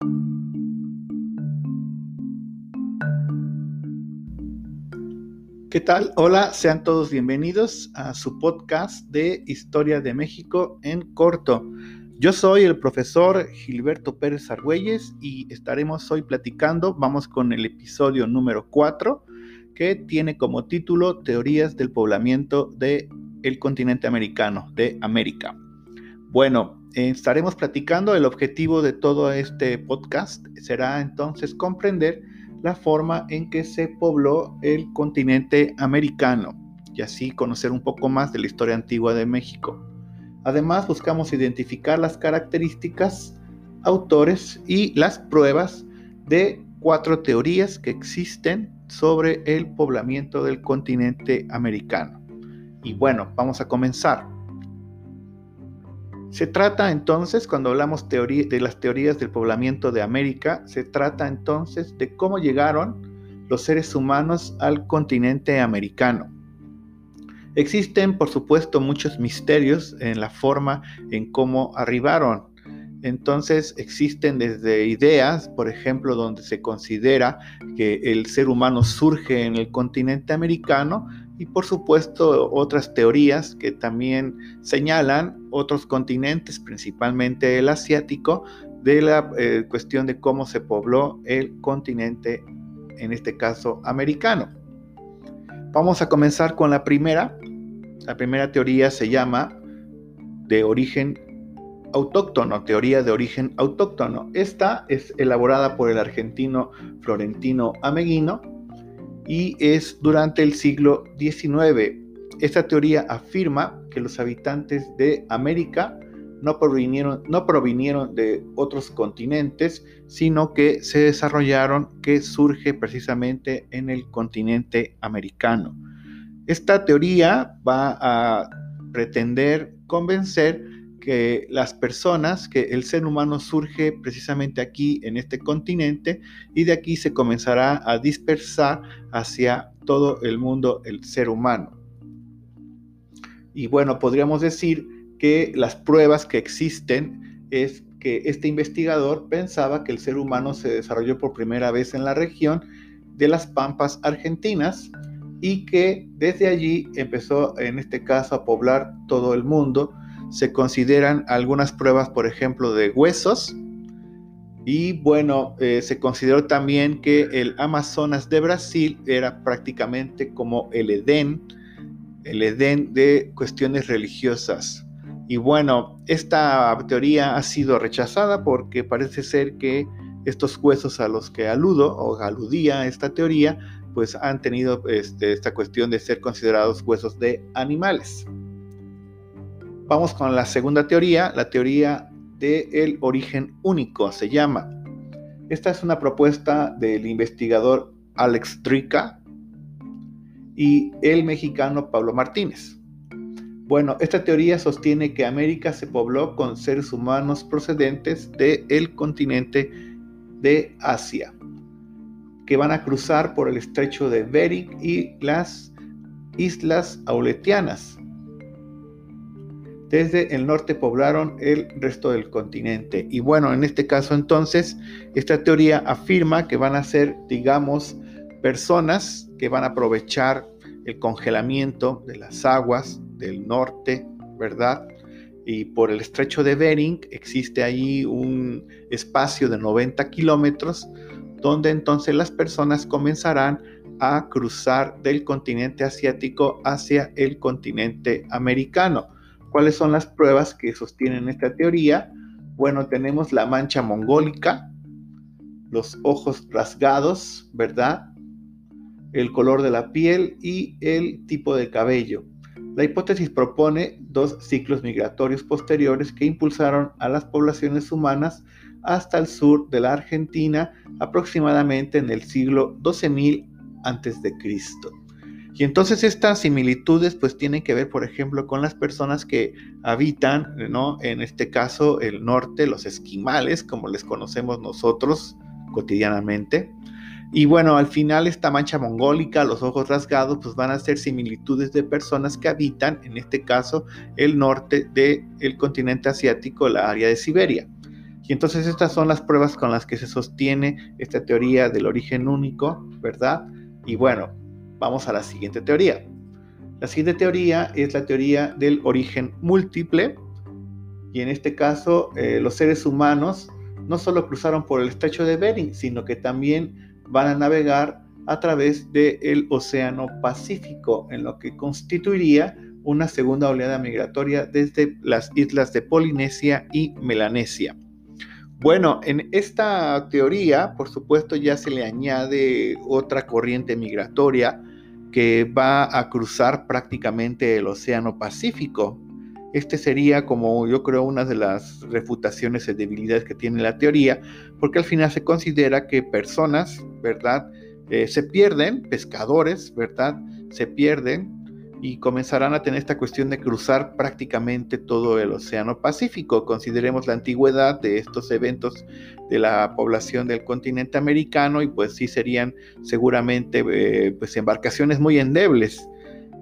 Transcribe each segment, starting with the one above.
¿Qué tal? Hola, sean todos bienvenidos a su podcast de Historia de México en corto. Yo soy el profesor Gilberto Pérez Argüelles y estaremos hoy platicando, vamos con el episodio número 4, que tiene como título Teorías del poblamiento del el continente americano, de América. Bueno, estaremos platicando, el objetivo de todo este podcast será entonces comprender la forma en que se pobló el continente americano y así conocer un poco más de la historia antigua de México. Además, buscamos identificar las características, autores y las pruebas de cuatro teorías que existen sobre el poblamiento del continente americano. Y bueno, vamos a comenzar. Se trata entonces, cuando hablamos de las teorías del poblamiento de América, se trata entonces de cómo llegaron los seres humanos al continente americano. Existen, por supuesto, muchos misterios en la forma en cómo arribaron. Entonces existen desde ideas, por ejemplo, donde se considera que el ser humano surge en el continente americano, y por supuesto otras teorías que también señalan otros continentes, principalmente el asiático, de la eh, cuestión de cómo se pobló el continente, en este caso americano. Vamos a comenzar con la primera. La primera teoría se llama de origen autóctono, teoría de origen autóctono. Esta es elaborada por el argentino Florentino Ameguino y es durante el siglo XIX. Esta teoría afirma que los habitantes de América no provinieron, no provinieron de otros continentes, sino que se desarrollaron, que surge precisamente en el continente americano. Esta teoría va a pretender convencer que las personas, que el ser humano surge precisamente aquí en este continente y de aquí se comenzará a dispersar hacia todo el mundo el ser humano. Y bueno, podríamos decir que las pruebas que existen es que este investigador pensaba que el ser humano se desarrolló por primera vez en la región de las Pampas argentinas y que desde allí empezó en este caso a poblar todo el mundo se consideran algunas pruebas, por ejemplo, de huesos. Y bueno, eh, se consideró también que el Amazonas de Brasil era prácticamente como el Edén, el Edén de cuestiones religiosas. Y bueno, esta teoría ha sido rechazada porque parece ser que estos huesos a los que aludo o aludía esta teoría, pues han tenido este, esta cuestión de ser considerados huesos de animales. Vamos con la segunda teoría, la teoría del origen único, se llama. Esta es una propuesta del investigador Alex Drica y el mexicano Pablo Martínez. Bueno, esta teoría sostiene que América se pobló con seres humanos procedentes del continente de Asia, que van a cruzar por el estrecho de Bering y las islas Auletianas, desde el norte poblaron el resto del continente. Y bueno, en este caso entonces, esta teoría afirma que van a ser, digamos, personas que van a aprovechar el congelamiento de las aguas del norte, ¿verdad? Y por el estrecho de Bering existe ahí un espacio de 90 kilómetros donde entonces las personas comenzarán a cruzar del continente asiático hacia el continente americano. ¿Cuáles son las pruebas que sostienen esta teoría? Bueno, tenemos la mancha mongólica, los ojos rasgados, ¿verdad? El color de la piel y el tipo de cabello. La hipótesis propone dos ciclos migratorios posteriores que impulsaron a las poblaciones humanas hasta el sur de la Argentina aproximadamente en el siglo 12.000 a.C. Y entonces estas similitudes pues tienen que ver, por ejemplo, con las personas que habitan, ¿no? En este caso, el norte, los esquimales, como les conocemos nosotros cotidianamente. Y bueno, al final esta mancha mongólica, los ojos rasgados, pues van a ser similitudes de personas que habitan, en este caso, el norte del continente asiático, la área de Siberia. Y entonces estas son las pruebas con las que se sostiene esta teoría del origen único, ¿verdad? Y bueno, vamos a la siguiente teoría. La siguiente teoría es la teoría del origen múltiple. Y en este caso, eh, los seres humanos no solo cruzaron por el estrecho de Bering, sino que también van a navegar a través del Océano Pacífico, en lo que constituiría una segunda oleada migratoria desde las islas de Polinesia y Melanesia. Bueno, en esta teoría, por supuesto, ya se le añade otra corriente migratoria que va a cruzar prácticamente el Océano Pacífico. Este sería como yo creo una de las refutaciones y debilidades que tiene la teoría, porque al final se considera que personas, ¿verdad? Eh, se pierden, pescadores, ¿verdad? Se pierden y comenzarán a tener esta cuestión de cruzar prácticamente todo el Océano Pacífico. Consideremos la antigüedad de estos eventos de la población del continente americano y pues sí serían seguramente eh, pues embarcaciones muy endebles.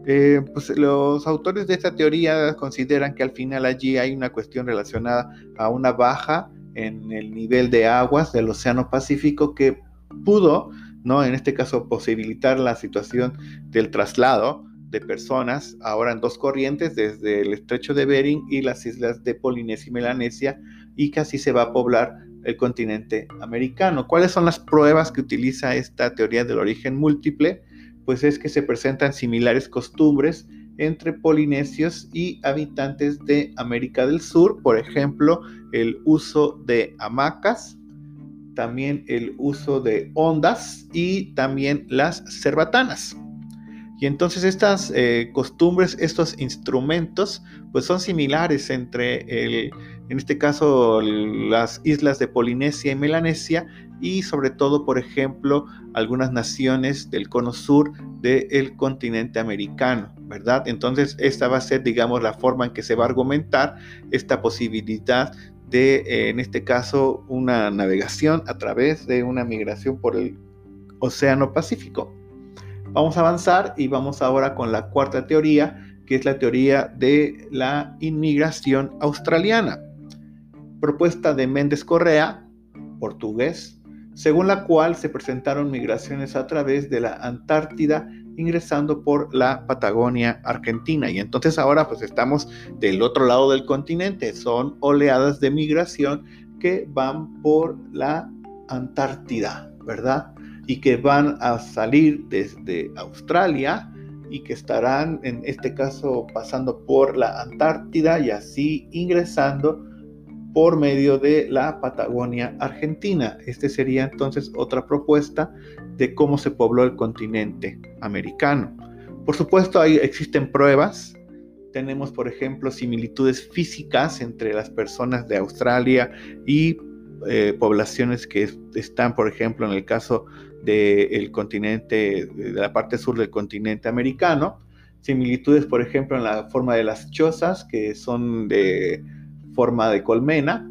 Eh, pues los autores de esta teoría consideran que al final allí hay una cuestión relacionada a una baja en el nivel de aguas del Océano Pacífico que pudo, ¿no? En este caso, posibilitar la situación del traslado de personas, ahora en dos corrientes, desde el estrecho de Bering y las islas de Polinesia y Melanesia, y que así se va a poblar el continente americano. ¿Cuáles son las pruebas que utiliza esta teoría del origen múltiple? Pues es que se presentan similares costumbres entre polinesios y habitantes de América del Sur, por ejemplo, el uso de hamacas, también el uso de ondas y también las cerbatanas. Y entonces estas eh, costumbres, estos instrumentos, pues son similares entre, el, en este caso, las islas de Polinesia y Melanesia y sobre todo, por ejemplo, algunas naciones del cono sur del continente americano, ¿verdad? Entonces esta va a ser, digamos, la forma en que se va a argumentar esta posibilidad de, eh, en este caso, una navegación a través de una migración por el Océano Pacífico. Vamos a avanzar y vamos ahora con la cuarta teoría, que es la teoría de la inmigración australiana, propuesta de Méndez Correa, portugués, según la cual se presentaron migraciones a través de la Antártida ingresando por la Patagonia Argentina. Y entonces ahora pues estamos del otro lado del continente. Son oleadas de migración que van por la Antártida, ¿verdad? Y que van a salir desde Australia y que estarán en este caso pasando por la Antártida y así ingresando por medio de la Patagonia Argentina. Este sería entonces otra propuesta de cómo se pobló el continente americano. Por supuesto, ahí existen pruebas. Tenemos, por ejemplo, similitudes físicas entre las personas de Australia y eh, poblaciones que están, por ejemplo, en el caso del continente, de la parte sur del continente americano. Similitudes, por ejemplo, en la forma de las chozas, que son de forma de colmena.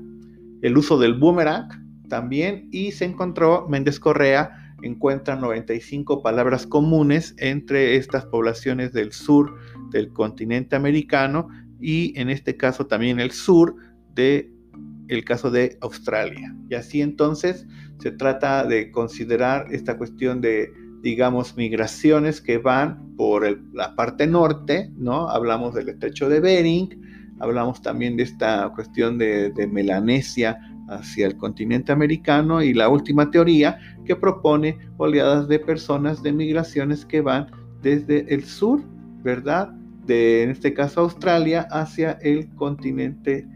El uso del boomerang también. Y se encontró, Méndez Correa encuentra 95 palabras comunes entre estas poblaciones del sur del continente americano y en este caso también el sur de el caso de Australia. Y así entonces se trata de considerar esta cuestión de, digamos, migraciones que van por la parte norte, ¿no? Hablamos del estrecho de Bering, hablamos también de esta cuestión de, de Melanesia hacia el continente americano y la última teoría que propone oleadas de personas de migraciones que van desde el sur, ¿verdad? De, en este caso Australia, hacia el continente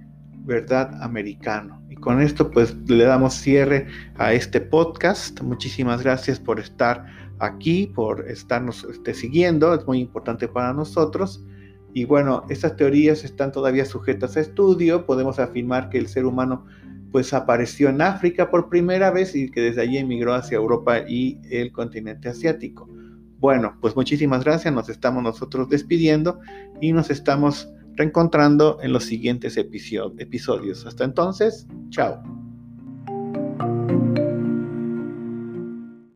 verdad americano. Y con esto pues le damos cierre a este podcast. Muchísimas gracias por estar aquí, por estarnos este, siguiendo. Es muy importante para nosotros. Y bueno, estas teorías están todavía sujetas a estudio. Podemos afirmar que el ser humano pues apareció en África por primera vez y que desde allí emigró hacia Europa y el continente asiático. Bueno, pues muchísimas gracias. Nos estamos nosotros despidiendo y nos estamos reencontrando en los siguientes episodios. Hasta entonces, chao.